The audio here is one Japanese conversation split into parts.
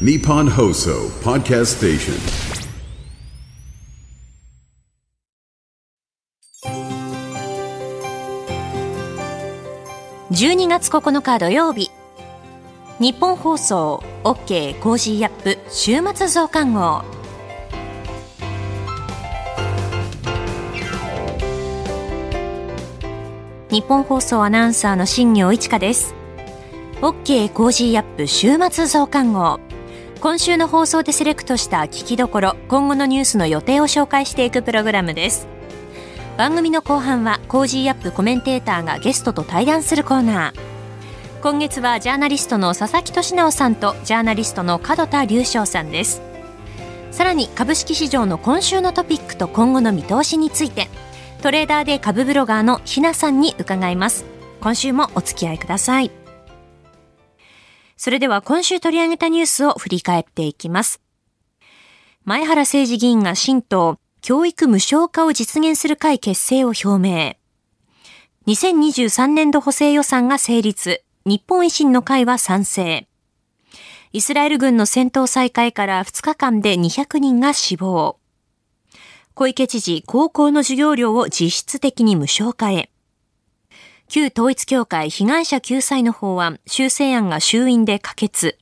Nippon Hoso Podcast Station. 12月9日土曜日。日本放送 OK コージーアップ週末増刊号。日本放送アナウンサーの新業一華です。OK Cozy up 週末増刊号。今週の放送でセレクトした聞きどころ今後のニュースの予定を紹介していくプログラムです。番組の後半は Cozy up コメンテーターがゲストと対談するコーナー。今月はジャーナリストの佐々木俊尚さんとジャーナリストの門田隆将さんです。さらに株式市場の今週のトピックと今後の見通しについてトレーダーで株ブロガーのひなさんに伺います。今週もお付き合いください。それでは今週取り上げたニュースを振り返っていきます前原誠司議員が新党教育無償化を実現する会結成を表明2023年度補正予算が成立日本維新の会は賛成。イスラエル軍の戦闘再開から2日間で200人が死亡。小池知事、高校の授業料を実質的に無償化へ。旧統一協会被害者救済の法案、修正案が衆院で可決。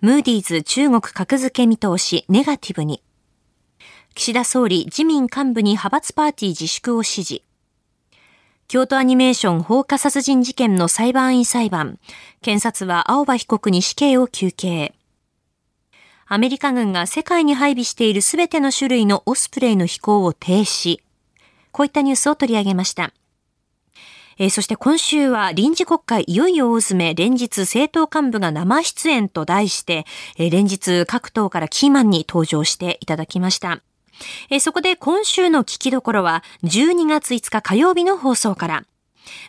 ムーディーズ中国格付け見通しネガティブに。岸田総理、自民幹部に派閥パーティー自粛を指示。京都アニメーション放火殺人事件の裁判員裁判。検察は青葉被告に死刑を求刑。アメリカ軍が世界に配備しているすべての種類のオスプレイの飛行を停止。こういったニュースを取り上げました。えー、そして今週は臨時国会いよいよ大詰め、連日政党幹部が生出演と題して、えー、連日各党からキーマンに登場していただきました。えそこで今週の聞きどころは12月5日火曜日の放送から、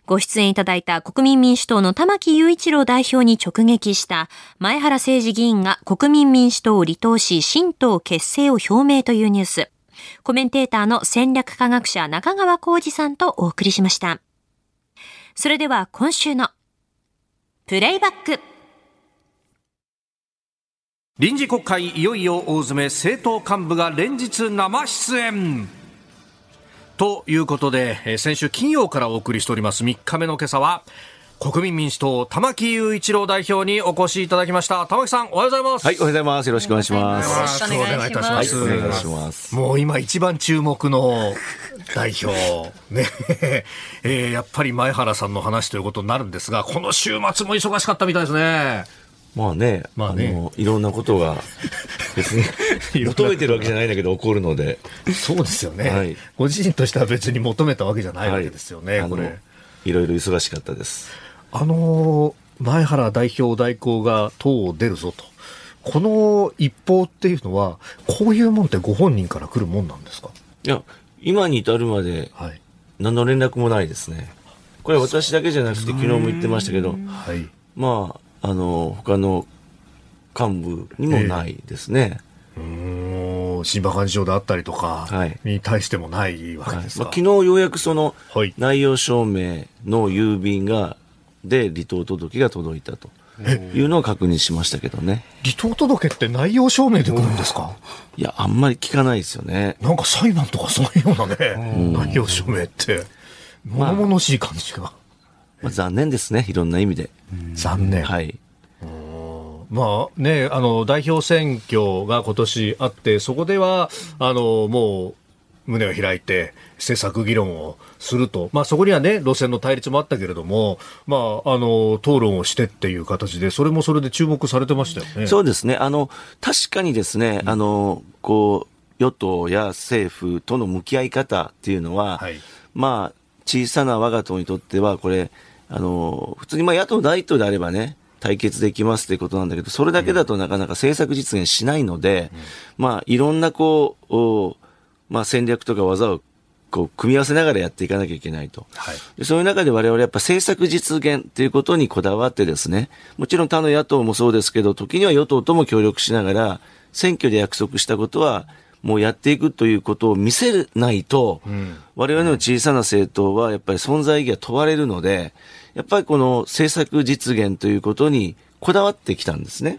ご出演いただいた国民民主党の玉木雄一郎代表に直撃した前原誠司議員が国民民主党を離党し新党結成を表明というニュース。コメンテーターの戦略科学者中川浩二さんとお送りしました。それでは今週のプレイバック。臨時国会いよいよ大詰め政党幹部が連日生出演ということで先週金曜からお送りしております3日目の今朝は国民民主党玉木雄一郎代表にお越しいただきました。玉木さんおはようございます。はいおはようございます。よろしくお願いします。よろしくお願いいたします、はい、お願いします。もう今一番注目の代表ね。えー、やっぱり前原さんの話ということになるんですがこの週末も忙しかったみたいですね。まあね、まあね、あのいろんなことが別に 求めてるわけじゃないんだけど起こるので。そうですよね、はい、ご自身としては別に求めたわけじゃないわけですよね、はい、これ。いろいろ忙しかったです。あの前原代表代行が党を出るぞと。この一報っていうのは、こういうもんってご本人から来るもんなんですか？いや、今に至るまで、何の連絡もないですね。これは私だけじゃなくて、昨日も言ってましたけど、はい、まあ、あの、他の幹部にもないですね。えー、新馬幹事長であったりとかに対してもないわけですか、はい、まあ、昨日ようやくその内容証明の郵便がで離党届が届いたというのを確認しましたけどね。離党届って内容証明で来るんですか？いやあんまり聞かないですよね。なんか裁判とかそういうようなね内容証明って物々しい感じが、まあまあ、残念ですね、いろんな意味で。残念。はい。まあね、あの、代表選挙が今年あって、そこでは、あの、もう、胸を開いて政策議論をすると、まあ、そこにはね、路線の対立もあったけれども、まあ、あの、討論をしてっていう形で、それもそれで注目されてましたよね。そうですね。あの、確かにですね、あの、こう、与党や政府との向き合い方っていうのは、はい、まあ、小さな我が党にとっては、これ、あの、普通にまあ野党第一党であればね、対決できますということなんだけど、それだけだとなかなか政策実現しないので、うん、まあ、いろんなこう、まあ、戦略とか技をこう組み合わせながらやっていかなきゃいけないと。はい、でそういう中で我々やっぱ政策実現ということにこだわってですね、もちろん他の野党もそうですけど、時には与党とも協力しながら、選挙で約束したことは、もうやっていくということを見せないと、うん、我々の小さな政党はやっぱり存在意義が問われるので、やっぱりこの政策実現ということにこだわってきたんですね。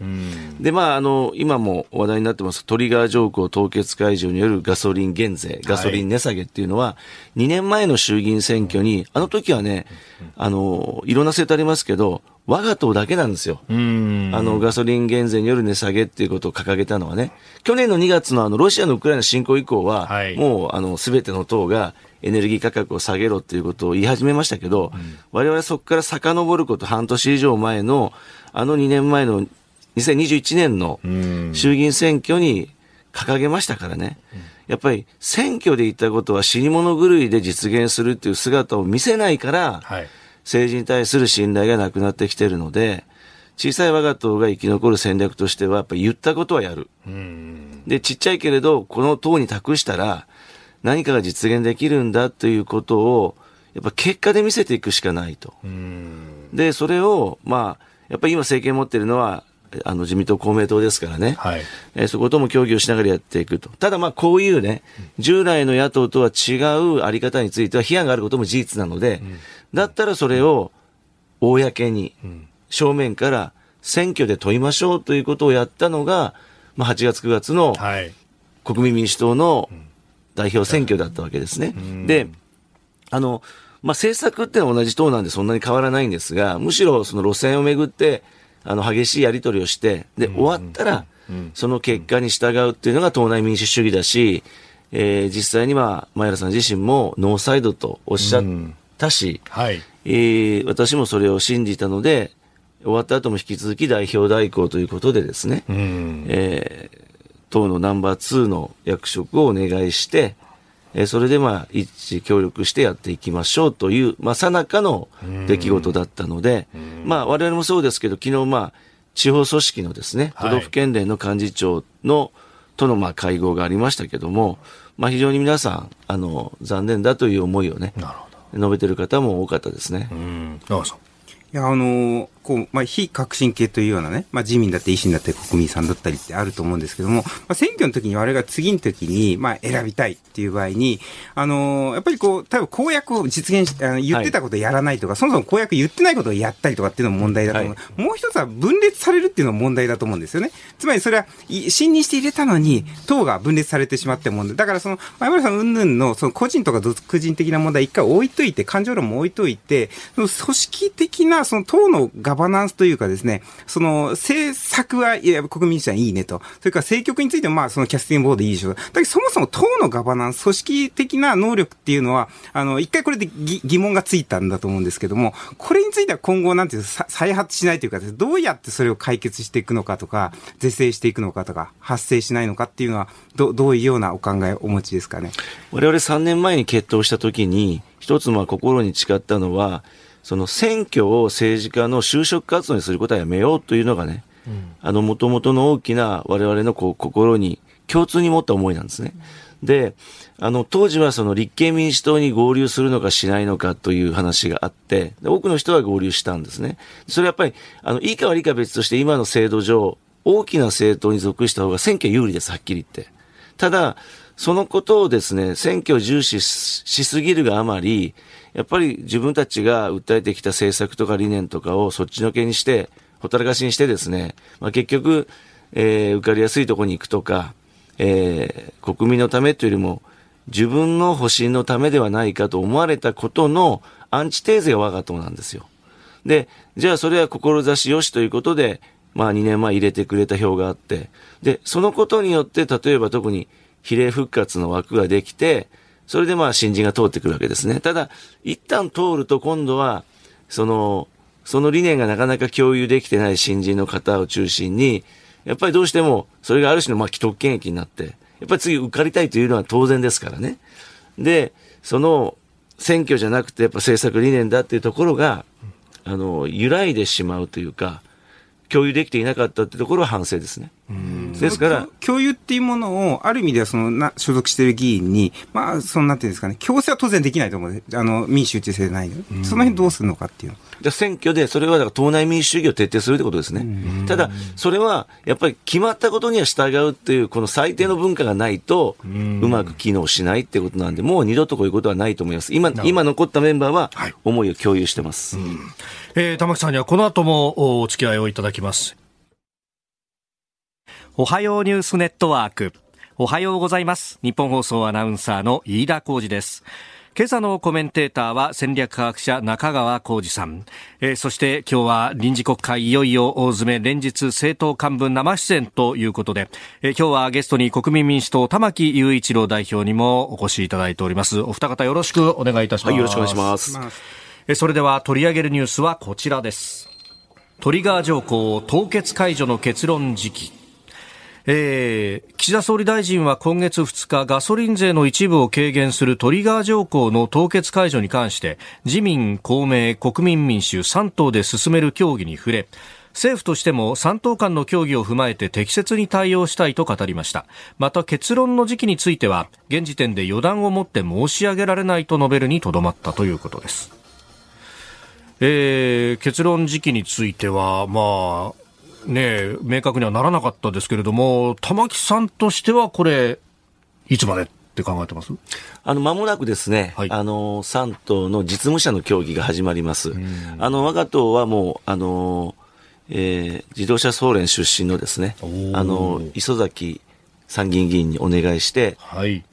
で、まあ、あの、今も話題になってます、トリガー条項凍結解除によるガソリン減税、ガソリン値下げっていうのは、2年前の衆議院選挙に、あの時はね、あの、いろんな政党ありますけど、我が党だけなんですよ。あの、ガソリン減税による値下げっていうことを掲げたのはね、去年の2月のあの、ロシアのウクライナ侵攻以降は、はい、もう、あの、すべての党がエネルギー価格を下げろっていうことを言い始めましたけど、うん、我々そこから遡ること半年以上前の、あの2年前の2021年の衆議院選挙に掲げましたからね。やっぱり選挙で言ったことは死に物狂いで実現するっていう姿を見せないから、はい、政治に対する信頼がなくなってきてるので、小さい我が党が生き残る戦略としては、やっぱり言ったことはやる。で、ちっちゃいけれど、この党に託したら、何かが実現できるんだということを、やっぱ結果で見せていくしかないと。で、それを、まあ、やっぱり今政権持ってるのは、あの自民党、公明党ですからね、はい、えー、そことも協議をしながらやっていくと。ただまあこういうね、従来の野党とは違うあり方については批判があることも事実なので、うん、だったらそれを公に、正面から選挙で問いましょうということをやったのが、まあ8月9月の国民民主党の代表選挙だったわけですね。で、あの、まあ、政策ってのは同じ党なんでそんなに変わらないんですが、むしろその路線をめぐって、あの、激しいやり取りをして、で、終わったら、その結果に従うっていうのが党内民主主義だし、えー、実際には、前原さん自身もノーサイドとおっしゃったし、はい、えー、私もそれを信じたので、終わった後も引き続き代表代行ということでですね、えー、党のナンバー2の役職をお願いして、えそれでまあ一致協力してやっていきましょうという、まあ、さなかの出来事だったので、まあ、我々もそうですけど、昨日まあ、地方組織のですね、都道府県連の幹事長の、とのまあ会合がありましたけども、まあ、非常に皆さん、あの、残念だという思いをね、述べてる方も多かったですね。うん。いや、あのこう、まあ、非革新系というようなね、まあ、自民だって維新だって国民さんだったりってあると思うんですけども、まあ、選挙の時に我々が次の時に、まあ、選びたいっていう場合に、あのー、やっぱりこう、多分公約を実現し、あの言ってたことをやらないとか、はい、そもそも公約言ってないことをやったりとかっていうのも問題だと思う。はい、もう一つは分裂されるっていうのも問題だと思うんですよね。つまりそれは、信任して入れたのに、党が分裂されてしまって問題。だからその、前村さん云々の、その個人とか独人的な問題一回置いといて、感情論も置いといて、その組織的な、その党のガバナンスというかですね、その政策は、いや、国民主主はいいねと。それから政局についても、まあ、そのキャスティングボードいいでしょう。だけど、そもそも党のガバナンス、組織的な能力っていうのは、あの、一回これで疑問がついたんだと思うんですけども、これについては今後、なんていう再発しないというか、どうやってそれを解決していくのかとか、是正していくのかとか、発生しないのかっていうのは、どどういうようなお考えをお持ちですかね？我々3年前に決闘したときに、一つまあ心に誓ったのは、その選挙を政治家の就職活動にすることはやめようというのがね、うん、あの、もともとの大きな我々のこう心に共通に持った思いなんですね。で、あの、当時はその立憲民主党に合流するのかしないのかという話があって、多くの人が合流したんですね。それやっぱり、あの、いいか悪いか別として今の制度上、大きな政党に属した方が選挙有利です、はっきり言って。ただ、そのことをですね、選挙を重視しすぎるがあまり、やっぱり自分たちが訴えてきた政策とか理念とかをそっちのけにして、ほったらかしにしてですね、まあ、結局、えー、受かりやすいところに行くとか、えー、国民のためというよりも、自分の保身のためではないかと思われたことのアンチテーゼが我が党なんですよ。で、じゃあそれは志よしということで、まあ2年前入れてくれた票があって、で、そのことによって、例えば特に比例復活の枠ができて、それでまあ新人が通ってくるわけですね。ただ、一旦通ると今度は、その、その理念がなかなか共有できてない新人の方を中心に、やっぱりどうしても、それがある種のまあ既得権益になって、やっぱり次受かりたいというのは当然ですからね。で、その選挙じゃなくてやっぱ政策理念だっていうところが、あの、揺らいでしまうというか、共有できていなかったってところは反省ですね。うん。ですから共有っていうものをある意味ではそのな所属している議員にまあそのなんていうんですかね強制は当然できないと思う。あの民主主義制ない。その辺どうするのかっていうじゃ選挙で、それはだから党内民主主義を徹底するってことですね。ただ、それはやっぱり決まったことには従うっていう、この最低の文化がないと、うまく機能しないってことなんで、もう二度とこういうことはないと思います。今、今残ったメンバーは、思いを共有してます。はい、えー、玉木さんにはこの後もお付き合いをいただきます。おはようニュースネットワーク。おはようございます。日本放送アナウンサーの飯田浩二です。今朝のコメンテーターは戦略科学者中川浩二さん、えー、そして今日は臨時国会いよいよ大詰め連日政党幹部生出演ということで、えー、今日はゲストに国民民主党玉木雄一郎代表にもお越しいただいております。お二方よろしくお願いいたします、はい、よろしくお願いします。えー、それでは取り上げるニュースはこちらです。トリガー条項凍結解除の結論時期えー、岸田総理大臣は今月2日ガソリン税の一部を軽減するトリガー条項の凍結解除に関して自民、公明、国民民主3党で進める協議に触れ政府としても3党間の協議を踏まえて適切に対応したいと語りました。また結論の時期については現時点で予断をもって申し上げられないと述べるにとどまったということです、えー、結論時期についてはまあね、明確にはならなかったですけれども、玉木さんとしてはこれ、いつまでって考えてます？あの、間もなくですね、はい、あの、3党の実務者の協議が始まります。あの、我が党はもう、あの、えー、自動車総連出身のですね、あの、磯崎参議院議員にお願いして、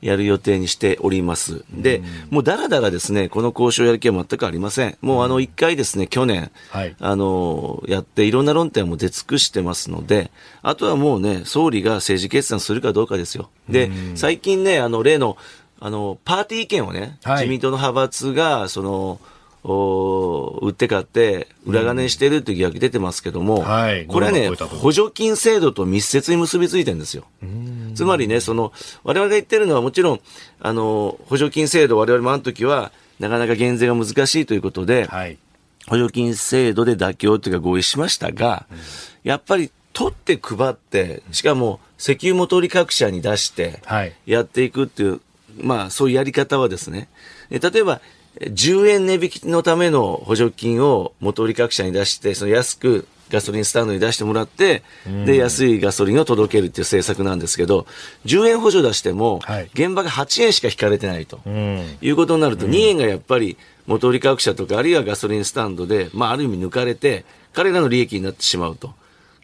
やる予定にしております。はい、で、もうだらだらですね、この交渉やる気は全くありません。もうあの、一回ですね、去年、はい、あの、やっていろんな論点も出尽くしてますので、あとはもうね、総理が政治決断するかどうかですよ。で、最近ね、あの、例の、あの、パーティー意見をね、はい、自民党の派閥が、その、売って買って裏金してるっていう疑惑出てますけども、はい、これはね、補助金制度と密接に結びついてるんですよ。つまりね、その、我々が言ってるのはもちろん、あの、補助金制度我々もあの時は、なかなか減税が難しいということで、はい、補助金制度で妥協というか合意しましたが、うん、やっぱり取って配って、しかも石油元売り各社に出して、やっていくっていう、はい、まあそういうやり方はですね、例えば10円値引きのための補助金を元売り各社に出して、その安くガソリンスタンドに出してもらって、で、安いガソリンを届けるっていう政策なんですけど、10円補助出しても、現場が8円しか引かれてないと、いうことになると、2円がやっぱり元売り各社とか、あるいはガソリンスタンドで、まあ、ある意味抜かれて、彼らの利益になってしまうと。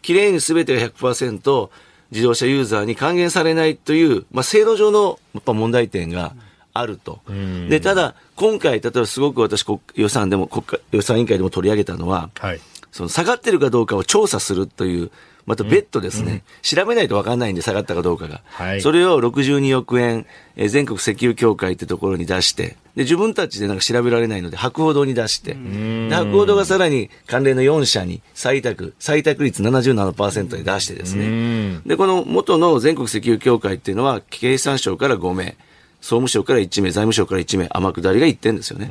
きれいに全てが100%自動車ユーザーに還元されないという、まあ、制度上のやっぱ問題点が、あると。で、ただ、今回、例えばすごく私、予算でも、国家予算委員会でも取り上げたのは、はい、その下がってるかどうかを調査するという、また別途ですね、うん。うん、調べないと分かんないんで、下がったかどうかが。はい、それを62億円、え全国石油協会ってところに出して、で、自分たちでなんか調べられないので、博報堂に出して、で博報堂がさらに関連の4社に採択、採択率77%で出してですね、で、この元の全国石油協会っていうのは、経産省から5名、総務省から1名、財務省から1名、天下りが1点ですよね。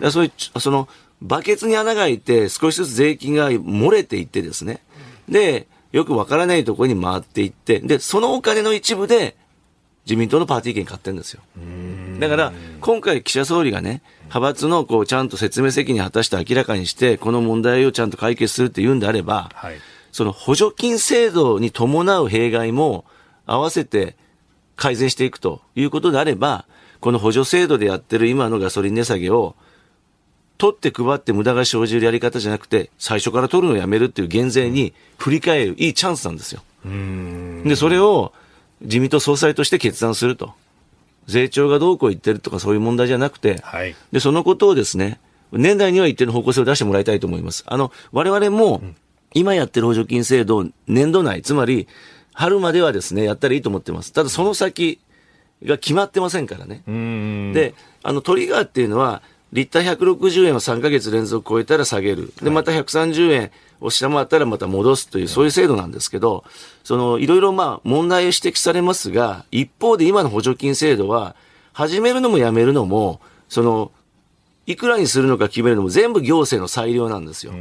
だそういう、その、バケツに穴が開いて、少しずつ税金が漏れていってですね。で、よくわからないところに回っていって、で、そのお金の一部で、自民党のパーティー券買ってるんですよ。だから、今回岸田総理がね、派閥のこう、ちゃんと説明責任を果たして明らかにして、この問題をちゃんと解決するって言うんであれば、はい、その補助金制度に伴う弊害も合わせて改善していくということであれば、この補助制度でやってる今のガソリン値下げを、取って配って無駄が生じるやり方じゃなくて、最初から取るのをやめるっていう減税に振り返るいいチャンスなんですよ。で、それを自民党総裁として決断すると。税調がどうこう言ってるとかそういう問題じゃなくて、はい、で、そのことをですね、年内には一定の方向性を出してもらいたいと思います。あの、我々も、今やってる補助金制度を年度内、つまり、春まではですね、やったらいいと思ってます。ただその先が決まってませんからね。で、あのトリガーっていうのは、リッター160円を3ヶ月連続超えたら下げる。で、また130円を下回ったらまた戻すという、そういう制度なんですけど、その、いろいろまあ問題を指摘されますが、一方で今の補助金制度は、始めるのもやめるのも、その、いくらにするのか決めるのも全部行政の裁量なんですよ。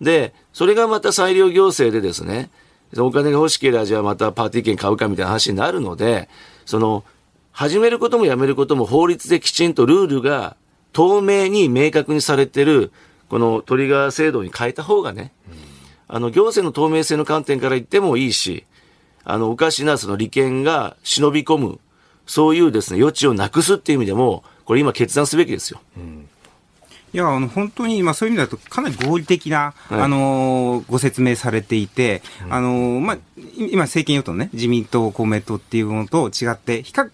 で、それがまた裁量行政でですね、お金が欲しければじゃあまたパーティー券買うかみたいな話になるので、その、始めることもやめることも法律できちんとルールが透明に明確にされてる、このトリガー制度に変えた方がね、あの、行政の透明性の観点から言ってもいいし、あの、おかしなその利権が忍び込む、そういうですね、余地をなくすっていう意味でも、これ今決断すべきですよ。うんいや、あの、本当に、まあそういう意味だと、かなり合理的な、はい、あの、ご説明されていて、うん、あの、まあ、今、政権与党のね、自民党、公明党っていうものと違って、比較、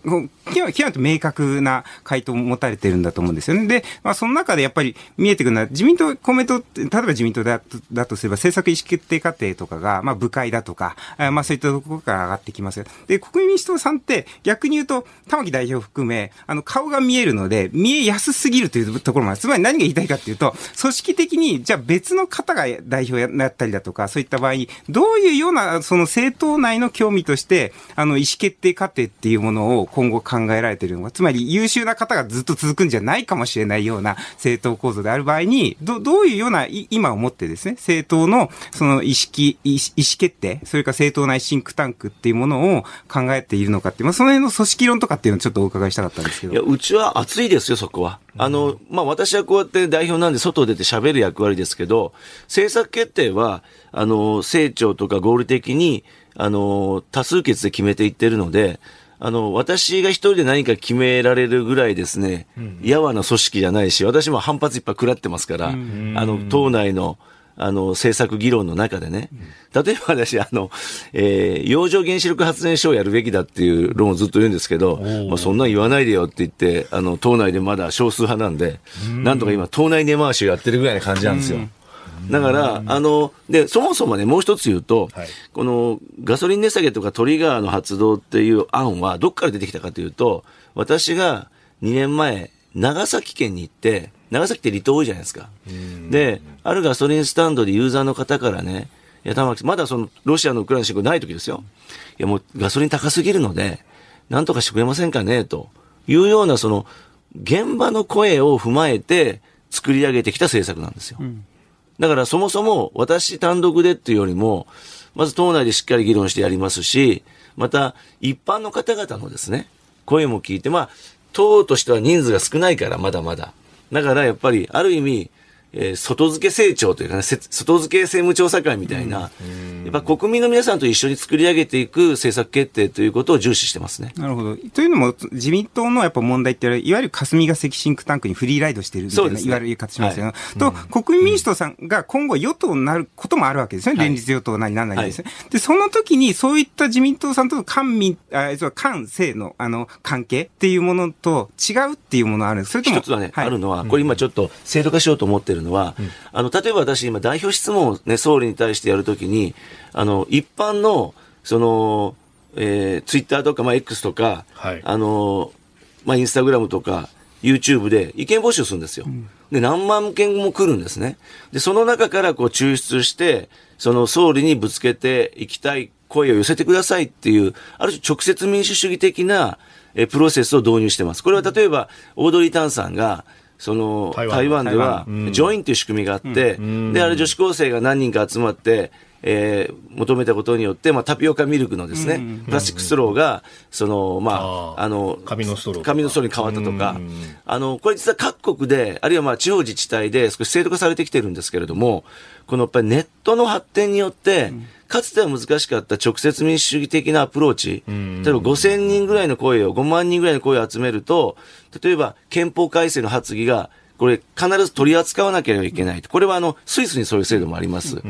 極めて明確な回答を持たれてるんだと思うんですよね。で、まあその中でやっぱり見えてくるのは、自民党、公明党って、例えば自民党だだとすれば、政策意思決定過程とかが、まあ部会だとか、まあそういったところから上がってきますで、国民民主党さんって、逆に言うと、玉木代表含め、あの、顔が見えるので、見えやすすぎるというところもある。つまり何が言いたいかっていうと、組織的に、じゃあ別の方が代表やったりだとか、そういった場合に、どういうような、その政党内の興味として、あの、意思決定過程っていうものを今後考えられているのが、つまり優秀な方がずっと続くんじゃないかもしれないような政党構造である場合に、どどういうような、今をもってですね、政党の、その意識、意思決定、それから政党内シンクタンクっていうものを考えているのかっていう、まあ、その辺の組織論とかっていうのをちょっとお伺いしたかったんですけど。いや、うちは熱いですよ、そこは。あの、まあ、私はこうやって代表なんで外出て喋る役割ですけど、政策決定は、あの、政調とか合理的に、あの、多数決で決めていってるので、あの、私が一人で何か決められるぐらいですね、やわな組織じゃないし、私も反発いっぱい食らってますから、あの、党内の、あの、政策議論の中でね。例えば私、あの、えー、洋上原子力発電所をやるべきだっていう論をずっと言うんですけど、まあ、そんなん言わないでよって言って、あの、党内でまだ少数派なんで、なんとか今、党内根回しをやってるぐらいな感じなんですよ。だから、あの、で、そもそもね、もう一つ言うと、はい、このガソリン値下げとかトリガーの発動っていう案は、どっから出てきたかというと、私が2年前、長崎県に行って、長崎って離島多いじゃないですか。で、あるガソリンスタンドでユーザーの方からね、いや、玉木まだその、ロシアのウクライナ侵攻ない時ですよ。いや、もうガソリン高すぎるので、なんとかしてくれませんかね、というような、その、現場の声を踏まえて作り上げてきた政策なんですよ。うんだからそもそも私単独でっていうよりも、まず党内でしっかり議論してやりますし、また一般の方々のですね、声も聞いて、まあ、党としては人数が少ないから、まだまだ。だからやっぱり、ある意味、えー、外付け成長というかね、外付け政務調査会みたいな、やっぱ国民の皆さんと一緒に作り上げていく政策決定ということを重視してますね。なるほど。というのも、自民党のやっぱ問題って、いわゆる霞が関シンクタンクにフリーライドしてるみたいな、ね、いわゆる言い方しますよ、ね、はい、と、国民民主党さんが今後与党になることもあるわけですね。連立与党なりなんなりですね、はい、で、その時にそういった自民党さんとの官民、あ、官政のあの関係っていうものと違うっていうものはあるんです。それとも一つはね、はい、あるのは、これ今ちょっと制度化しようと思ってるのは、うんあの、例えば私今代表質問をね、総理に対してやるときに、あの、一般の、その、えー、ツイッターとか、まあ、X とか、はい、あの、まあ、インスタグラムとか、YouTube で意見募集するんですよ。うん、で、何万件も来るんですね。で、その中からこう抽出して、その総理にぶつけていきたい声を寄せてくださいっていう、ある種直接民主主義的なえプロセスを導入してます。これは例えば、オードリー・タンさんが、その台湾では、ジョインという仕組みがあって、で、あれ女子高生が何人か集まって、えー、求めたことによって、まあ、タピオカミルクのですね、プラスチックストローが、その、まあ、あの、紙のストロー。紙のストローに変わったとか、あの、これ実は各国で、あるいはまあ、地方自治体で少し制度化されてきてるんですけれども、このやっぱりネットの発展によって、かつては難しかった直接民主主義的なアプローチ、例えば5000人ぐらいの声を、5万人ぐらいの声を集めると、例えば憲法改正の発議が、これ必ず取り扱わなければいけない。これはあの、スイスにそういう制度もあります。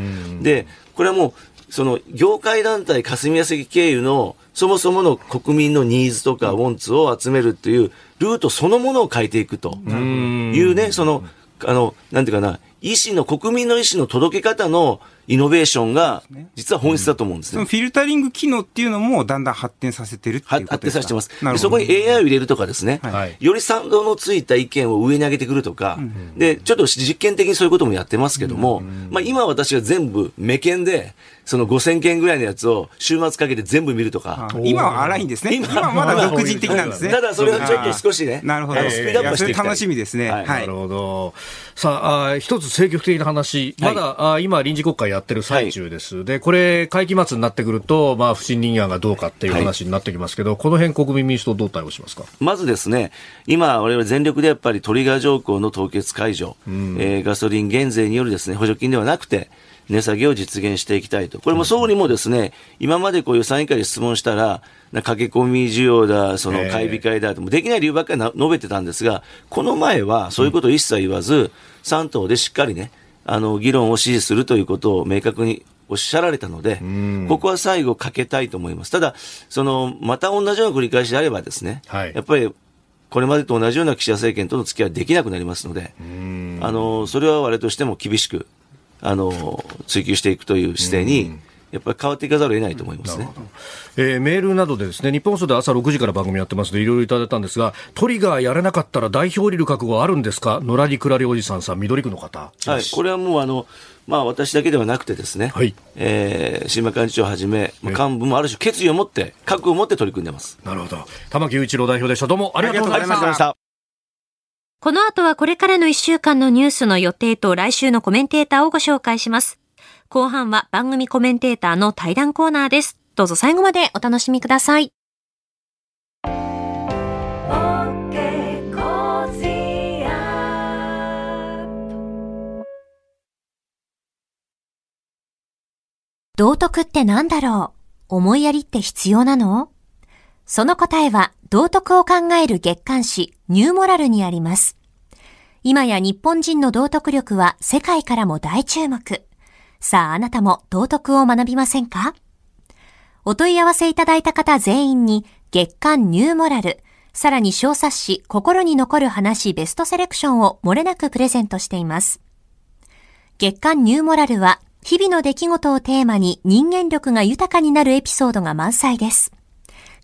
で、これはもう、その、業界団体霞が関経由の、そもそもの国民のニーズとかウォンツを集めるっていうルートそのものを変えていくと。いうね、その、あの、なんていうかな、意思の、国民の意思の届け方のイノベーションが、実は本質だと思うんですね、うん、フィルタリング機能っていうのも、だんだん発展させてるっていう発展させてます。そこに AI を入れるとかですね、はい、より賛同のついた意見を上に上げてくるとか、うん、で、ちょっと実験的にそういうこともやってますけども、うん、まあ今私が全部、目見で、その5000件ぐらいのやつを週末かけて全部見るとか。今は荒いんですね。今はまだ独自的なんですね。ただそれをちょっと少しね、なるほど。スピードアップしていきた楽しみですね。はい。なるほど。さあ、一つ積極的な話。まだ、あ今臨時国会ややってる最中です。はい、で、これ、会期末になってくると、まあ、不信任案がどうかっていう話になってきますけど、はい、この辺国民民主党どう対応しますか？まずですね、今、我々全力でやっぱりトリガー条項の凍結解除、うん、えー、ガソリン減税によるですね、補助金ではなくて、値下げを実現していきたいと。これも総理もですね、今までこう予算委員会で質問したら、駆け込み需要だ、その買い控えだと、もできない理由ばっかり述べてたんですが、この前はそういうことを一切言わず、3党でしっかりね、あの、議論を支持するということを明確におっしゃられたので、ここは最後かけたいと思います。ただ、その、また同じような繰り返しであればですね、はい、やっぱり、これまでと同じような岸田政権との付き合いはできなくなりますので、あの、それは我々としても厳しく、あの、追求していくという姿勢に、やっぱり変わっていかざるを得ないと思いますね、えー、メールなどでですね日本放送で朝6時から番組やってますのでいろいろいただいたんですがトリガーやれなかったら代表降りる覚悟あるんですか？のらりくらりおじさんさん緑区の方はいこれはもうあのまあ、私だけではなくてですね、はいえー、新馬幹事長をはじめ、まあ、幹部もある種決意を持って、覚悟を持って取り組んでます。なるほど。玉木雄一郎代表でした。どうもありがとうございました。この後はこれからの1週間のニュースの予定と来週のコメンテーターをご紹介します。後半は番組コメンテーターの対談コーナーです。どうぞ最後までお楽しみください。道徳って何だろう？思いやりって必要なの？その答えは道徳を考える月刊誌ニューモラルにあります。今や日本人の道徳力は世界からも大注目。さああなたも道徳を学びませんか？お問い合わせいただいた方全員に月刊ニューモラル、さらに小冊子心に残る話ベストセレクションを漏れなくプレゼントしています。月刊ニューモラルは日々の出来事をテーマに人間力が豊かになるエピソードが満載です。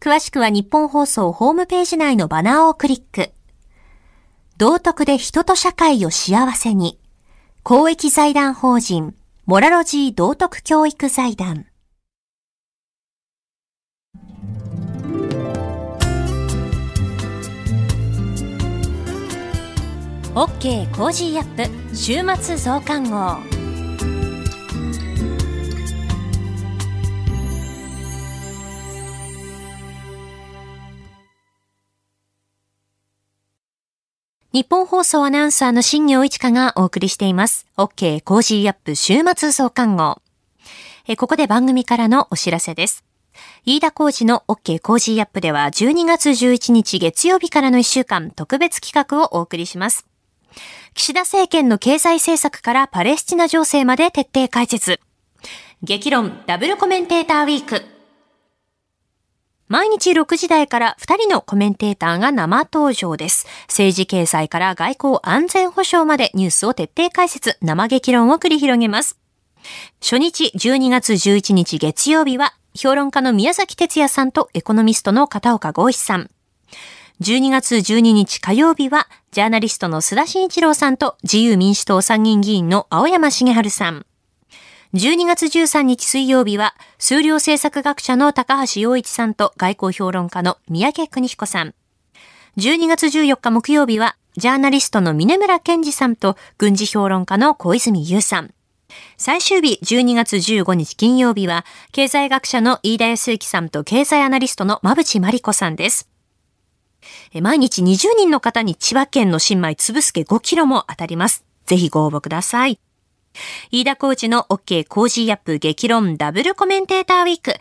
詳しくはニッポン放送ホームページ内のバナーをクリック。道徳で人と社会を幸せに。公益財団法人、モラロジー道徳教育財団。OK Cozy up 週末増刊号。ニッポン放送アナウンサーの新行市佳がお送りしています。OK Cozy up 週末増刊号。ここで番組からのお知らせです。飯田浩二の OK コージーアップでは12月11日月曜日からの1週間特別企画をお送りします。岸田政権の経済政策からパレスチナ情勢まで徹底解説。激論ダブルコメンテーターウィーク。毎日6時台から2人のコメンテーターが生登場です。政治経済から外交安全保障までニュースを徹底解説、生激論を繰り広げます。初日12月11日月曜日は、評論家の宮崎哲也さんとエコノミストの片岡豪一さん。12月12日火曜日は、ジャーナリストの須田慎一郎さんと自由民主党参議院議員の青山茂春さん。12月13日水曜日は、数量政策学者の高橋洋一さんと外交評論家の三宅邦彦さん。12月14日木曜日は、ジャーナリストの峰村健二さんと軍事評論家の小泉優さん。最終日12月15日金曜日は、経済学者の飯田康之さんと経済アナリストの馬淵真理子さんです。毎日20人の方に千葉県の新米つぶすけ5キロも当たります。ぜひご応募ください。飯田コーチの OK コージーアップ激論ダブルコメンテーターウィーク。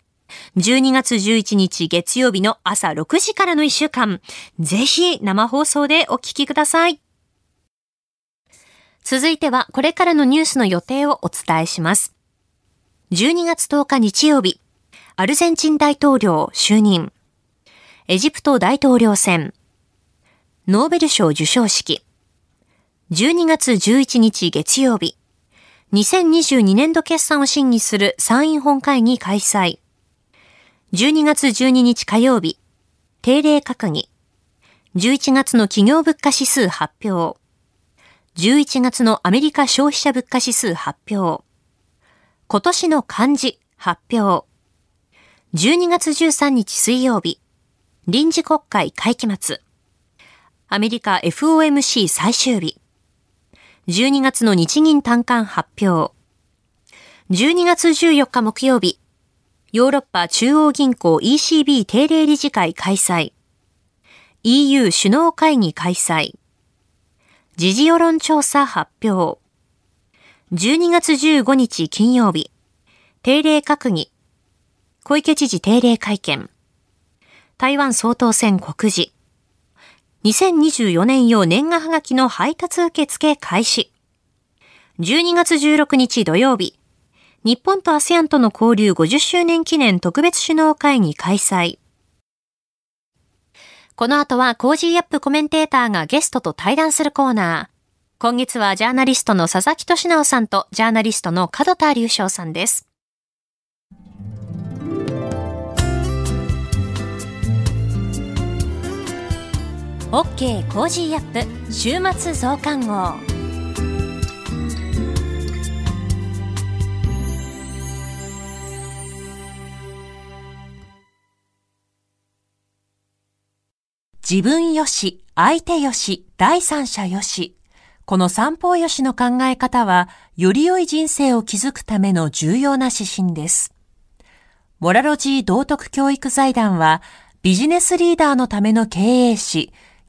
12月11日月曜日の朝6時からの1週間、ぜひ生放送でお聞きください。続いてはこれからのニュースの予定をお伝えします。12月10日日曜日、アルゼンチン大統領就任、エジプト大統領選、ノーベル賞受賞式、12月11日月曜日、2022年度決算を審議する参院本会議開催。12月12日火曜日、定例閣議。11月の企業物価指数発表。11月のアメリカ消費者物価指数発表。今年の漢字発表。12月13日水曜日、臨時国会会期末。アメリカ FOMC 最終日。12月の日銀短観発表。12月14日木曜日、ヨーロッパ中央銀行 ECB 定例理事会開催。EU 首脳会議開催。時事世論調査発表。12月15日金曜日、定例閣議。小池知事定例会見。台湾総統選告示。2024年用年賀はがきの配達受付開始。12月16日土曜日、日本と ASEAN との交流50周年記念特別首脳会議開催。この後は Cozy up コメンテーターがゲストと対談するコーナー。今月はジャーナリストの佐々木俊尚さんとジャーナリストの門田隆将さんです。OK Cozy up 週末増刊号。自分よし、相手よし、第三者よし。この三方よしの考え方は、より良い人生を築くための重要な指針です。モラロジー道徳教育財団は、ビジネスリーダーのための経営誌、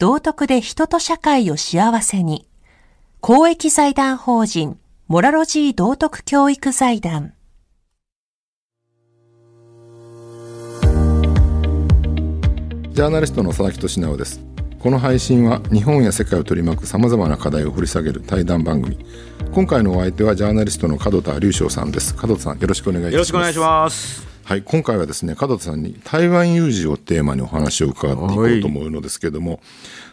道徳で人と社会を幸せに。公益財団法人モラロジー道徳教育財団。ジャーナリストの佐々木俊直です。この配信は日本や世界を取り巻くさまざまな課題を掘り下げる対談番組。今回のお相手はジャーナリストの門田隆翔さんです。門田さんよろしくお願いします。よろしくお願いしますはい、今回はですね門田さんに台湾有事をテーマにお話を伺っていこうと思うのですけれども、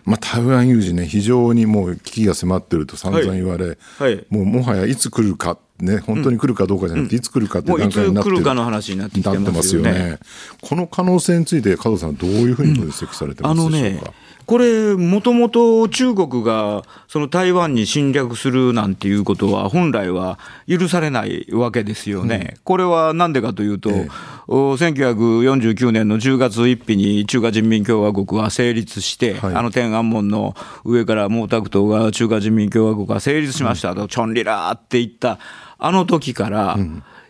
まあ、台湾有事ね非常にもう危機が迫っていると散々言われ、はい。はい、もうもはやいつ来るかね、本当に来るかどうかじゃなくて、いつ来るかっていう段階になってる、かの話になってますよね。この可能性について、加藤さん、どういうふうに分析されてますでしょうか？これ、もともと中国がその台湾に侵略するなんていうことは、本来は許されないわけですよね。うん、これはなんでかというと、ええ、1949年の10月1日に中華人民共和国は成立して、はい、あの天安門の上から毛沢東が中華人民共和国が成立しましたと、うん、ちょんりらーって言った、あの時から、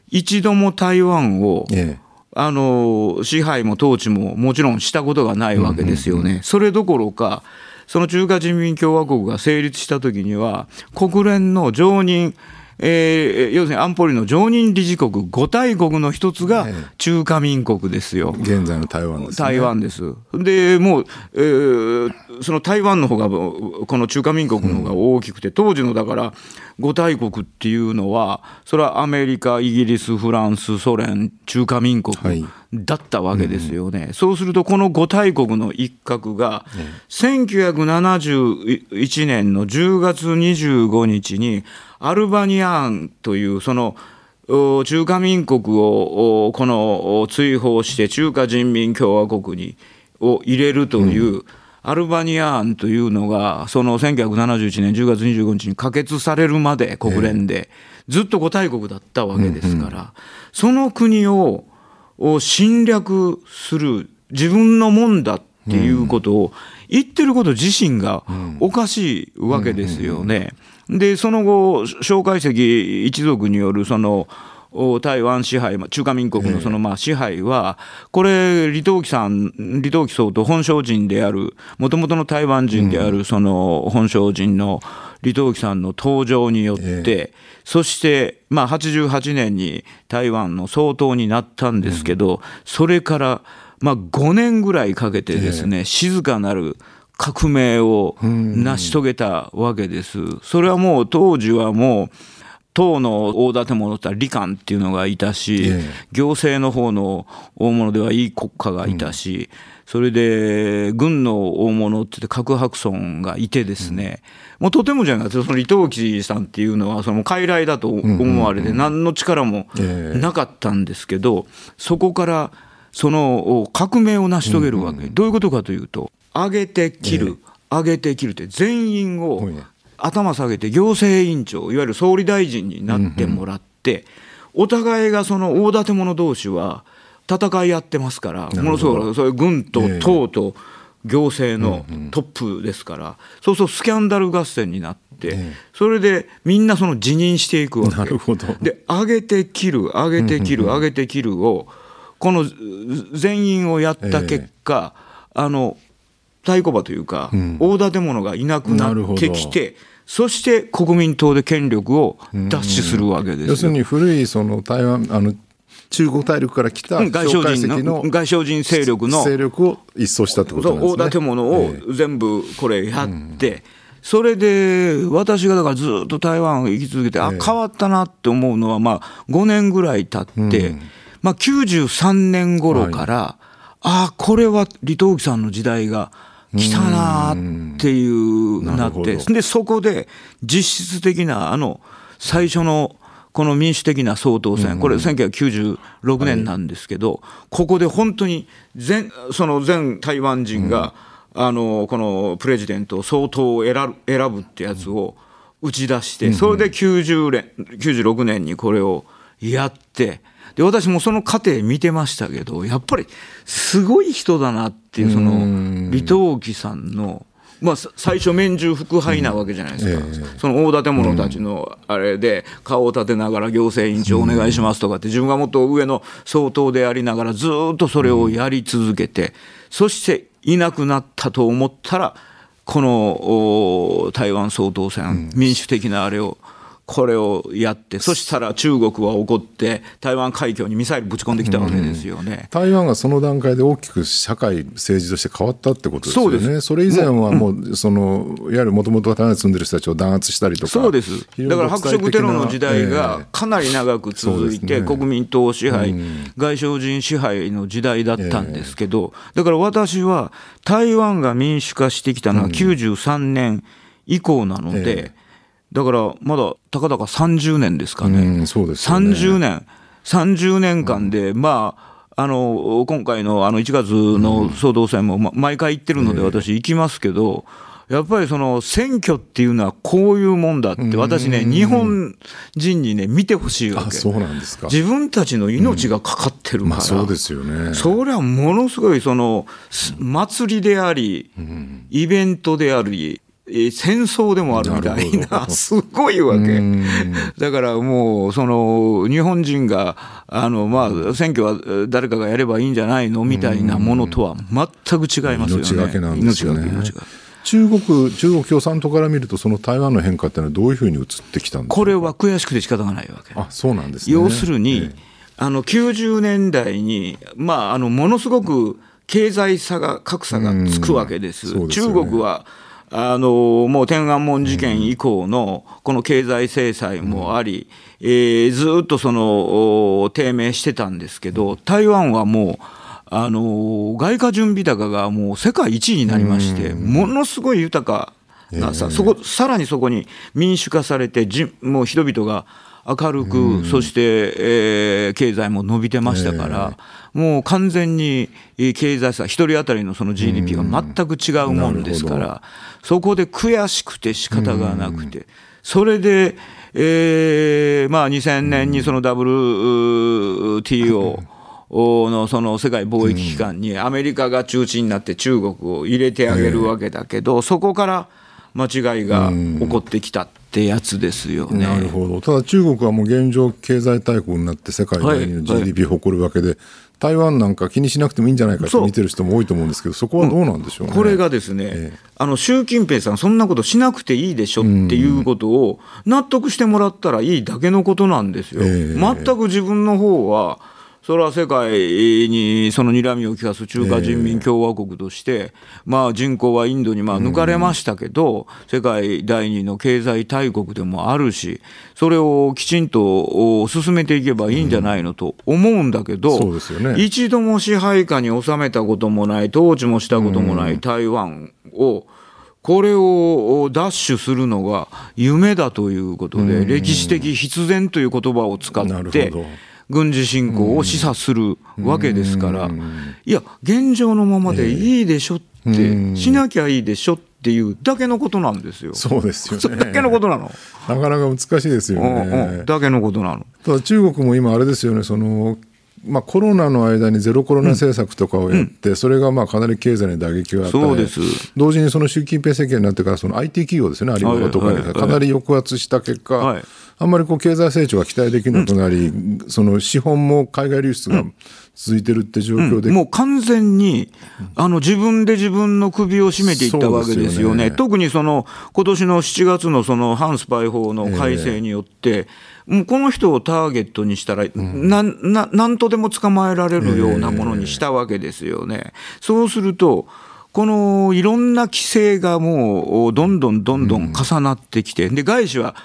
一度も台湾を、ええあの支配も統治ももちろんしたことがないわけですよね。それどころかその中華人民共和国が成立した時には国連の常任えー、要するに安保理の常任理事国5大国の一つが中華民国ですよ。現在の台湾です、ね、台湾です。で、もう、えー、その台湾の方が、この中華民国の方が大きくて、当時のだから、5大国っていうのは、それはアメリカ、イギリス、フランス、ソ連、中華民国だったわけですよね。はいうん、そうすると、この5大国の一角が、1971年の10月25日に、アルバニアンというその中華民国をこの追放して中華人民共和国にを入れるという、アルバニア案というのが、その1971年10月25日に可決されるまで国連で、ずっと五大国だったわけですから、その国を侵略する、自分のもんだっていうことを言ってること自身がおかしいわけですよね。で、その後、蒋介石一族によるその台湾支配、中華民国のそのまあ支配は、これ、李登輝さん、李登輝総統、本省人である、もともとの台湾人である、その本省人の李登輝さんの登場によって、そして、まあ、88年に台湾の総統になったんですけど、それから、まあ、5年ぐらいかけてですね、静かなる革命を成し遂げたわけです。それはもう当時はもう党の大建物って李官っていうのがいたし、行政の方の大物ではいい国家がいたし、それで軍の大物って言って核白村がいてですね、もうとてもじゃないですか、その伊藤吉さんっていうのは、その傀儡だと思われて、何の力もなかったんですけど、そこからその革命を成し遂げるわけ、どういうことかというと、上げて切る、上げて切るって、全員を頭下げて行政委員長、いわゆる総理大臣になってもらって、お互いがその大建物同士は戦い合ってますから、ものすごく、それ軍と党と行政のトップですから、そうそうスキャンダル合戦になって、それでみんなその辞任していくわけ。なるほど。で、上げて切る、上げて切る、上げて切るを、この全員をやった結果、あの太鼓判というか、大建物がいなくなってきて、そして国民党で権力を奪取するわけです要するに古いその台湾あの中国大陸から来た外省人の外省人勢力の勢力を一掃したってことなんですね。大建物を全部これやって、それで私がだからずっと台湾行き続けて、あ変わったなって思うのは、まあ、5年ぐらい経って、まあ、93年頃から、ああ、これは李登輝さんの時代が来たなっていうなって、で、そこで実質的なあの最初のこの民主的な総統選、これ1996年なんですけど、ここで本当に全その全台湾人が、あのこのプレジデント、総統を選ぶ選ぶってやつを打ち出して、それで90年96年にこれをやって、で私もその過程見てましたけど、やっぱりすごい人だなっていう、その李登輝さんの。まあ、最初、面中腹敗なわけじゃないですか、うんえー、その大建物たちのあれで、顔を立てながら行政委員長お願いしますとかって、自分がもっと上の総統でありながら、ずっとそれをやり続けて、そしていなくなったと思ったら、この台湾総統選、民主的なあれを。これをやって、そしたら中国は怒って、台湾海峡にミサイルぶち込んできたわけですよね、うん、台湾がその段階で大きく社会、政治として変わったってことですよね、それ以前はもう、そのいわゆるもともと台湾に住んでる人たちを弾圧したりとか、そうです、だから白色テロの時代がかなり長く続いて、えーね、国民党支配、うん、外省人支配の時代だったんですけど、だから私は、台湾が民主化してきたのは93年以降なので、えーだからまだたかだか30年ですかね、うんそうですね30年、30年間で、うん、まあ、あの今回のあの1月の総統選も、ま、毎回行ってるので、私、行きますけど、やっぱりその選挙っていうのはこういうもんだって、私ね、日本人にね、見てほしいわけ。そうなんですか。自分たちの命がかかってるから。まあ、そうですよね。それはものすごいその、祭りであり、イベントであり、戦争でもあるみたいな、すごいわけ。だからもう、その、日本人が、あの、まあ、選挙は誰かがやればいいんじゃないのみたいなものとは全く違いますよね。命がけなんですよね。中国、中国共産党から見ると、その台湾の変化っていうのはどういうふうに移ってきたんですか？これは悔しくて仕方がないわけ。あ、そうなんですね。要するに、あの、90年代に、まあ、あの、ものすごく経済差が、格差がつくわけです。ですね、中国は、あのもう天安門事件以降のこの経済制裁もあり、うん、えー、ずっとその低迷してたんですけど、台湾はもう、あの外貨準備高がもう世界一位になりまして、ものすごい豊かなさ、そこさらにそこに民主化されてじ、もう人々が明るく、そして、えー、経済も伸びてましたから、もう完全に経済差、1人当たりのその GDP が全く違うもんですから、そこで悔しくて仕方がなくて、それで、えーまあ、2000年にその WTO、のその世界貿易機関にアメリカが中心になって中国を入れてあげるわけだけど、そこから間違いが起こってきたってやつですよね。なるほど。ただ中国はもう現状経済大国になって世界第2の GDP を誇るわけで、はいはい台湾なんか気にしなくてもいいんじゃないかって見てる人も多いと思うんですけど、そこはどうなんでしょう、ね。これがですね、ええ、あの習近平さん、そんなことしなくていいでしょっていうことを納得してもらったらいいだけのことなんですよ。え、全く自分の方はそれは世界にその睨みを利かす中華人民共和国として、まあ、人口はインドにまあ抜かれましたけど、世界第二の経済大国でもあるし、それをきちんと進めていけばいいんじゃないのと思うんだけど、一度も支配下に収めたこともない、統治もしたこともない台湾を、これを奪取するのが夢だということで、歴史的必然という言葉を使って、軍事侵攻を示唆するわけですから、いや、現状のままでいいでしょって、しなきゃいいでしょっていうだけのことなんですよ。そうですよ、ね、だけのことなの。なかなか難しいですよね。だけのことなの。ただ中国も今あれですよね、そのまあ、コロナの間にゼロコロナ政策とかをやって、うん、それがまあかなり経済に打撃を与え同時にその習近平政権になってからその IT 企業ですよね、アリババとかにかなり抑圧した結果、はい、あんまりこう経済成長が期待できなくなり、うん、その資本も海外流出が続いてるって状況で、うん、もう完全にあの自分で自分の首を絞めていったわけですよね、よね。特にその今年の7月のその反スパイ法の改正によって、えーもうこの人をターゲットにしたら、うん、なななんとでも捕まえられるようなものにしたわけですよね。そうするとこのいろんな規制がもうどんどんどんどん。重なってきて、で外資は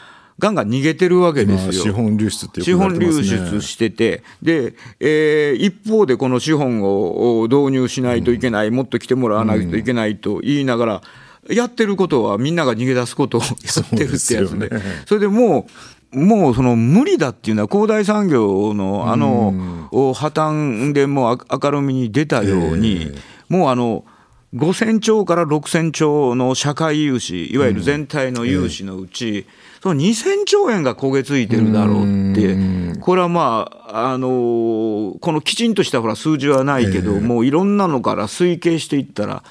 ガンガン逃げてるわけですよ。資本流出って、ね、資本流出してて、で、えー、一方でこの資本を導入しないといけない、うん、もっと来てもらわないといけないと言いながら、やってることはみんなが逃げ出すことをやってるってやつで、それでもう、もうその無理だっていうのは、恒大産業のあの破綻でもう明るみに出たように、もうあの5000兆から6000兆の社会融資、いわゆる全体の融資のうち、その2000兆円が焦げついてるだろうって、これはまあ、あのこのきちんとしたほら数字はないけど、もういろんなのから推計していったら、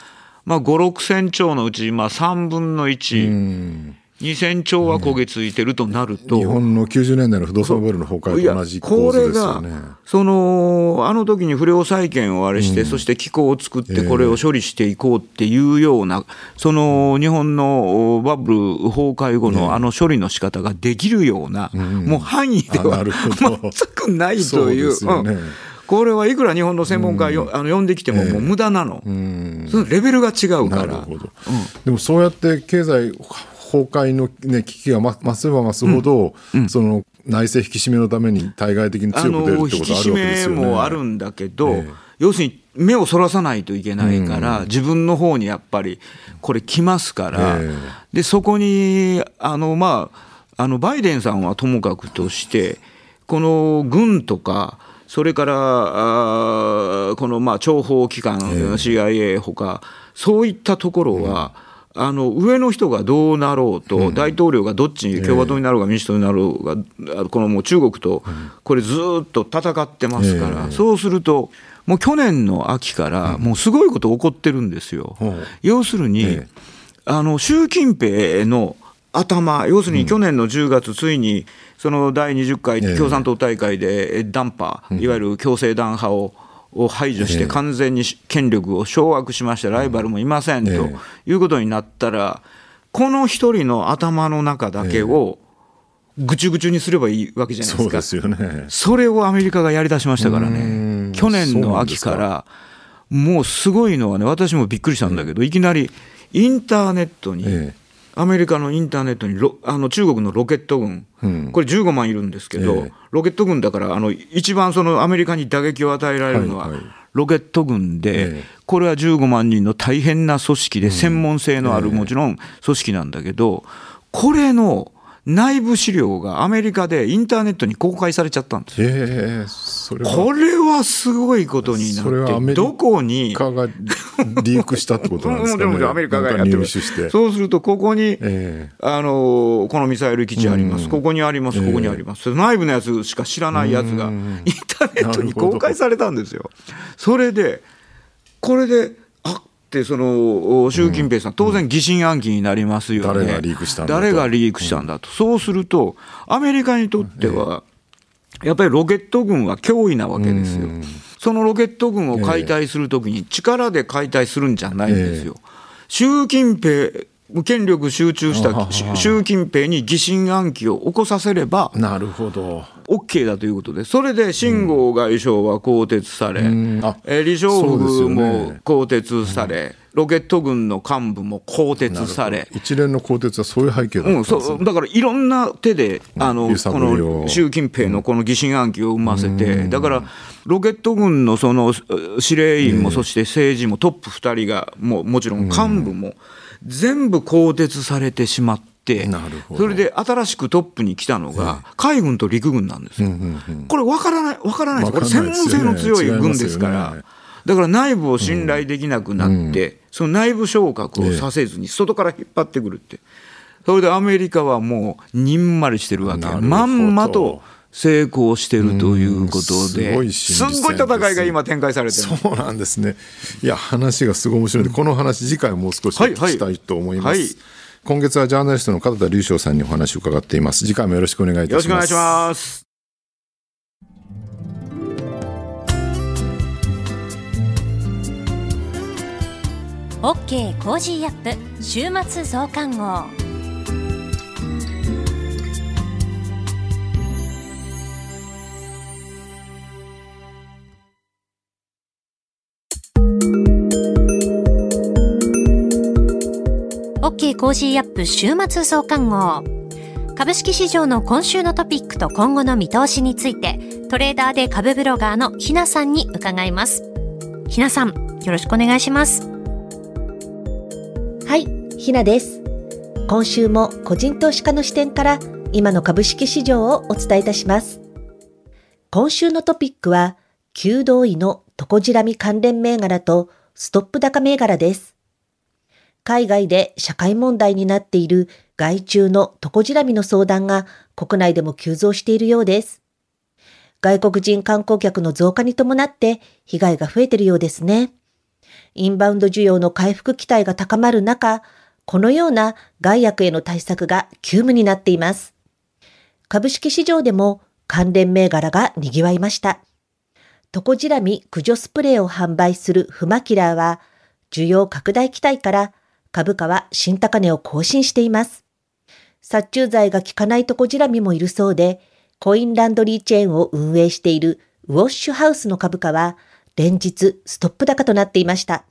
まあ、5、6000兆のうち、まあ、3分の1。2000兆は焦げついてるとなると、日本の90年代の不動産ブームの崩壊と同じ構図ですよね。これがそのあの時に不良債権をあれして、うん、そして機構を作って、これを処理していこうっていうような、その日本のバブル崩壊後のあの処理の仕方ができるような、もう範囲では全くないという。これはいくら日本の専門家よ、あの呼んできても、もう無駄なの、そのレベルが違うから。でもそうやって経済崩壊の、ね、危機が増せば増すほど、うんうん、その内政引き締めのために対外的に強く出るってことあるわけですよね。引き締めもあるんだけど、えー、要するに目をそらさないといけないから、うん、自分の方にやっぱりこれ来ますから、えー、でそこにあの、まあ、あのバイデンさんはともかくとしてこの軍とかそれからあこのまあ諜報機関、えー、CIA ほかそういったところは、あの上の人がどうなろうと、大統領がどっちに共和党になろうが民主党になろうが、このもう中国とこれずっと戦ってますから、そうすると、もう去年の秋から、もうすごいこと起こってるんですよ。要するに、あの習近平の頭、要するに去年の10月、ついにその第20回共産党大会で談破、いわゆる強制弾破をを排除して完全に権力を掌握しまして、ライバルもいませんということになったら、この一人の頭の中だけをぐちゅぐちゅにすればいいわけじゃないですか。そうですよね。それをアメリカがやりだしましたからね。去年の秋から、もうすごいのはね、私もびっくりしたんだけど、いきなりインターネットに、アメリカのインターネットにあの中国のロケット軍、うん、これ15万いるんですけど、えー、ロケット軍だからあの、一番そのアメリカに打撃を与えられるのは、ロケット軍で、これは15万人の大変な組織で、専門性のあるもちろん組織なんだけど、これの内部資料がアメリカでインターネットに公開されちゃったんです。よ。えー、れこれはすごいことになって、どこに？がリークしたってことなんですか、ね、でもアメリカがやってるそうすると、ここに、えー、あのこのミサイル基地あります、ここにあります、ここにあります、えー、内部のやつしか知らないやつが、インターネットに公開されたんですよ。それでこれでってその習近平さん、当然疑心暗鬼になりますよね、誰がリークしたんだ誰がリークしたんだと、そうすると、アメリカにとっては、やっぱりロケット軍は脅威なわけですよ。そのロケット軍を解体するときに、力で解体するんじゃないんですよ。習近平権力集中した習近平に疑心暗鬼を起こさせれば、なるほど OK だということで、それで秦剛外相は更迭され、うん、え李承福も更迭され、ロケット軍の幹部も更迭され、一連の更迭はそういう背景だったんです、ね、うん、だからいろんな手で、あのこの習近平のこの疑心暗鬼を生ませて、だからロケット軍のその司令員も、そして政治もトップ2人が、ももちろん幹部も、全部更迭されてしまって、それで新しくトップに来たのが、海軍と陸軍なんですよ。これ分からない、分からないです。これ専門性の強い軍ですから。だから内部を信頼できなくなって、その内部昇格をさせずに、外から引っ張ってくるって。それでアメリカはもう、にんまりしてるわけまんまと成功してるということで、すごい戦いが今、展開されてるそうなんですね。いや、話がすごい面白いので、この話、次回もう少し聞きたいと思います。はいはいはい今月はジャーナリストの片田隆翔さんにお話を伺っています。次回もよろしくお願いいたします。よろしくお願いします。OK Cozy up 週末増刊号。OK Cozy up 週末増刊号。株式市場の今週のトピックと今後の見通しについて、トレーダーで株ブロガーのひなさんに伺います。ひなさん、よろしくお願いします。はい、ひなです。今週も個人投資家の視点から今の株式市場をお伝えいたします。今週のトピックは、旧同意のトコジラミ関連銘柄とストップ高銘柄です。海外で社会問題になっている害虫のトコジラミの相談が国内でも急増しているようです。外国人観光客の増加に伴って被害が増えているようですね。インバウンド需要の回復期待が高まる中、このような害悪への対策が急務になっています。株式市場でも関連銘柄が賑わいました。トコジラミ駆除スプレーを販売するフマキラーは、需要拡大期待から株価は新高値を更新しています。殺虫剤が効かないとこじらみもいるそうで、コインランドリーチェーンを運営しているウォッシュハウスの株価は連日ストップ高となっていました。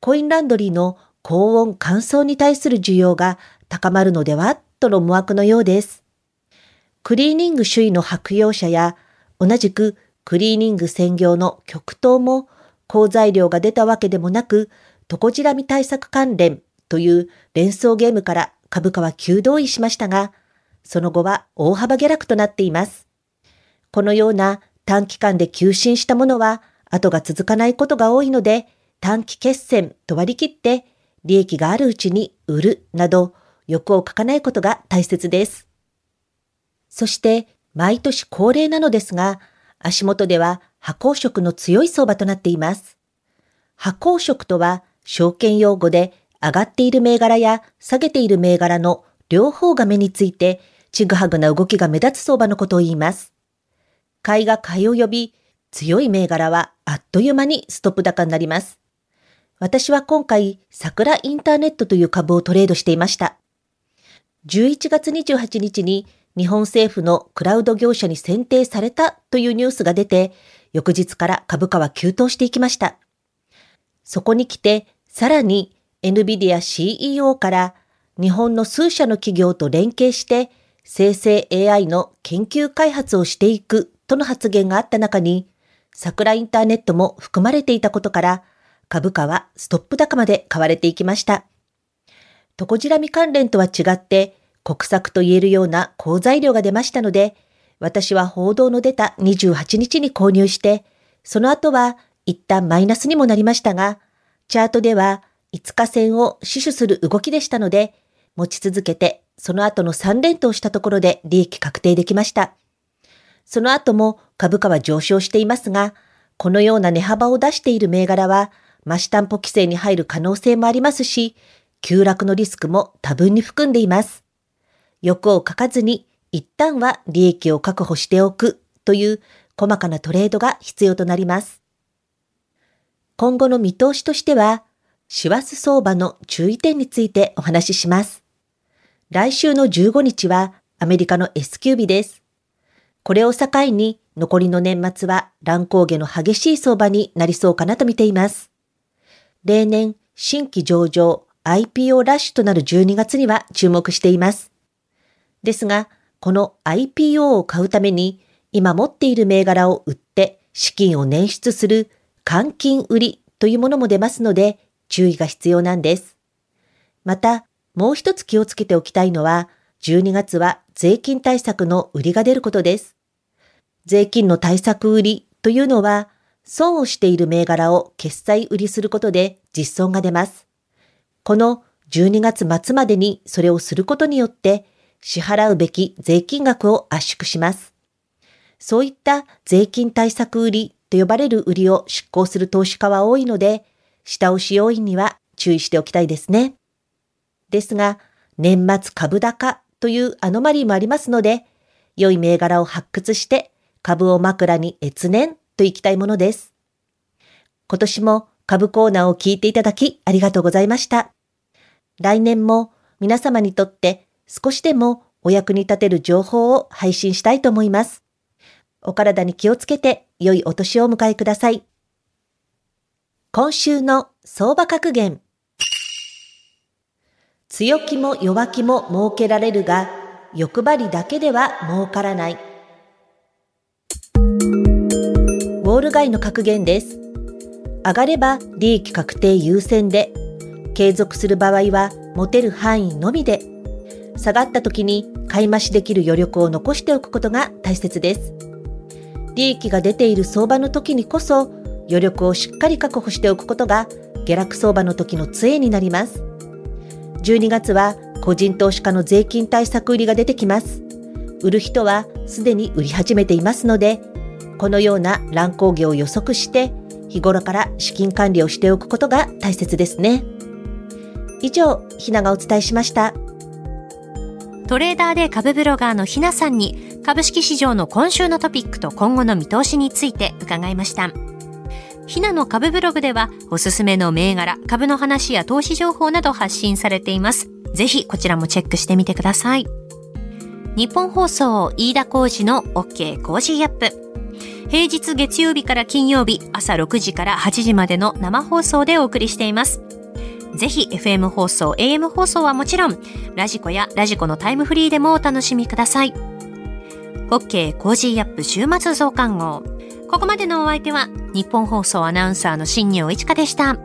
コインランドリーの高温乾燥に対する需要が高まるのではとの思惑のようです。クリーニング首位の白洋社や同じくクリーニング専業の極東も好材料が出たわけでもなくトコジラミ対策関連という連想ゲームから株価は急動意しましたが、その後は大幅下落となっています。このような短期間で急進したものは後が続かないことが多いので、短期決戦と割り切って利益があるうちに売るなど欲をかかないことが大切です。そして毎年恒例なのですが、足元では波光色の強い相場となっています。波光色とは証券用語で上がっている銘柄や下げている銘柄の両方が目について、ちぐはぐな動きが目立つ相場のことを言います。買いが買いを呼び、強い銘柄はあっという間にストップ高になります。私は今回、桜インターネットという株をトレードしていました。11月28日に日本政府のクラウド業者に選定されたというニュースが出て、翌日から株価は急騰していきました。そこに来てさらに NVIDIA CEO から日本の数社の企業と連携して生成 AI の研究開発をしていくとの発言があった中に桜インターネットも含まれていたことから株価はストップ高まで買われていきました。トコジラミ関連とは違って国策と言えるような好材料が出ましたので私は報道の出た28日に購入してその後は一旦マイナスにもなりましたがチャートでは5日線を死守する動きでしたので、持ち続けて、その後の3連投したところで利益確定できました。その後も株価は上昇していますが、このような値幅を出している銘柄は、増し担保規制に入る可能性もありますし、急落のリスクも多分に含んでいます。欲をかかずに、一旦は利益を確保しておくという細かなトレードが必要となります。今後の見通しとしては、師走相場の注意点についてお話しします。来週の15日はアメリカの S q 日です。これを境に残りの年末は乱高下の激しい相場になりそうかなと見ています。例年、新規上場 IPO ラッシュとなる12月には注目しています。ですが、この IPO を買うために今持っている銘柄を売って資金を捻出する換金売りというものも出ますので注意が必要なんです。また、もう一つ気をつけておきたいのは、12月は税金対策の売りが出ることです。税金の対策売りというのは、損をしている銘柄を決済売りすることで実損が出ます。この12月末までにそれをすることによって支払うべき税金額を圧縮します。そういった税金対策売りと呼ばれる売りを執行する投資家は多いので、下押し要因には注意しておきたいですね。ですが、年末株高というアノマリーもありますので、良い銘柄を発掘して株を枕に越年といきたいものです。今年も株コーナーを聞いていただきありがとうございました。来年も皆様にとって少しでもお役に立てる情報を配信したいと思います。お体に気をつけて良いお年をお迎えください。今週の相場格言。強気も弱気も設けられるが、欲張りだけでは儲からない。ウォール街の格言です。上がれば利益確定優先で、継続する場合は持てる範囲のみで、下がった時に買い増しできる余力を残しておくことが大切です。利益が出ている相場の時にこそ余力をしっかり確保しておくことが下落相場の時の杖になります。12月は個人投資家の税金対策売りが出てきます。売る人はすでに売り始めていますので、このような乱高下を予測して日頃から資金管理をしておくことが大切ですね。以上、ひながお伝えしました。トレーダーで株ブロガーのひなさんに株式市場の今週のトピックと今後の見通しについて伺いました。ひなの株ブログではおすすめの銘柄、株の話や投資情報など発信されています。ぜひこちらもチェックしてみてください。ニッポン放送飯田浩司の OK Cozy up。平日月曜日から金曜日朝6時から8時までの生放送でお送りしています。ぜひ FM 放送、AM 放送はもちろん、ラジコやラジコのタイムフリーでもお楽しみください。 OK Cozy up 週末増刊号。ここまでのお相手はニッポン放送アナウンサーの新行市佳でした。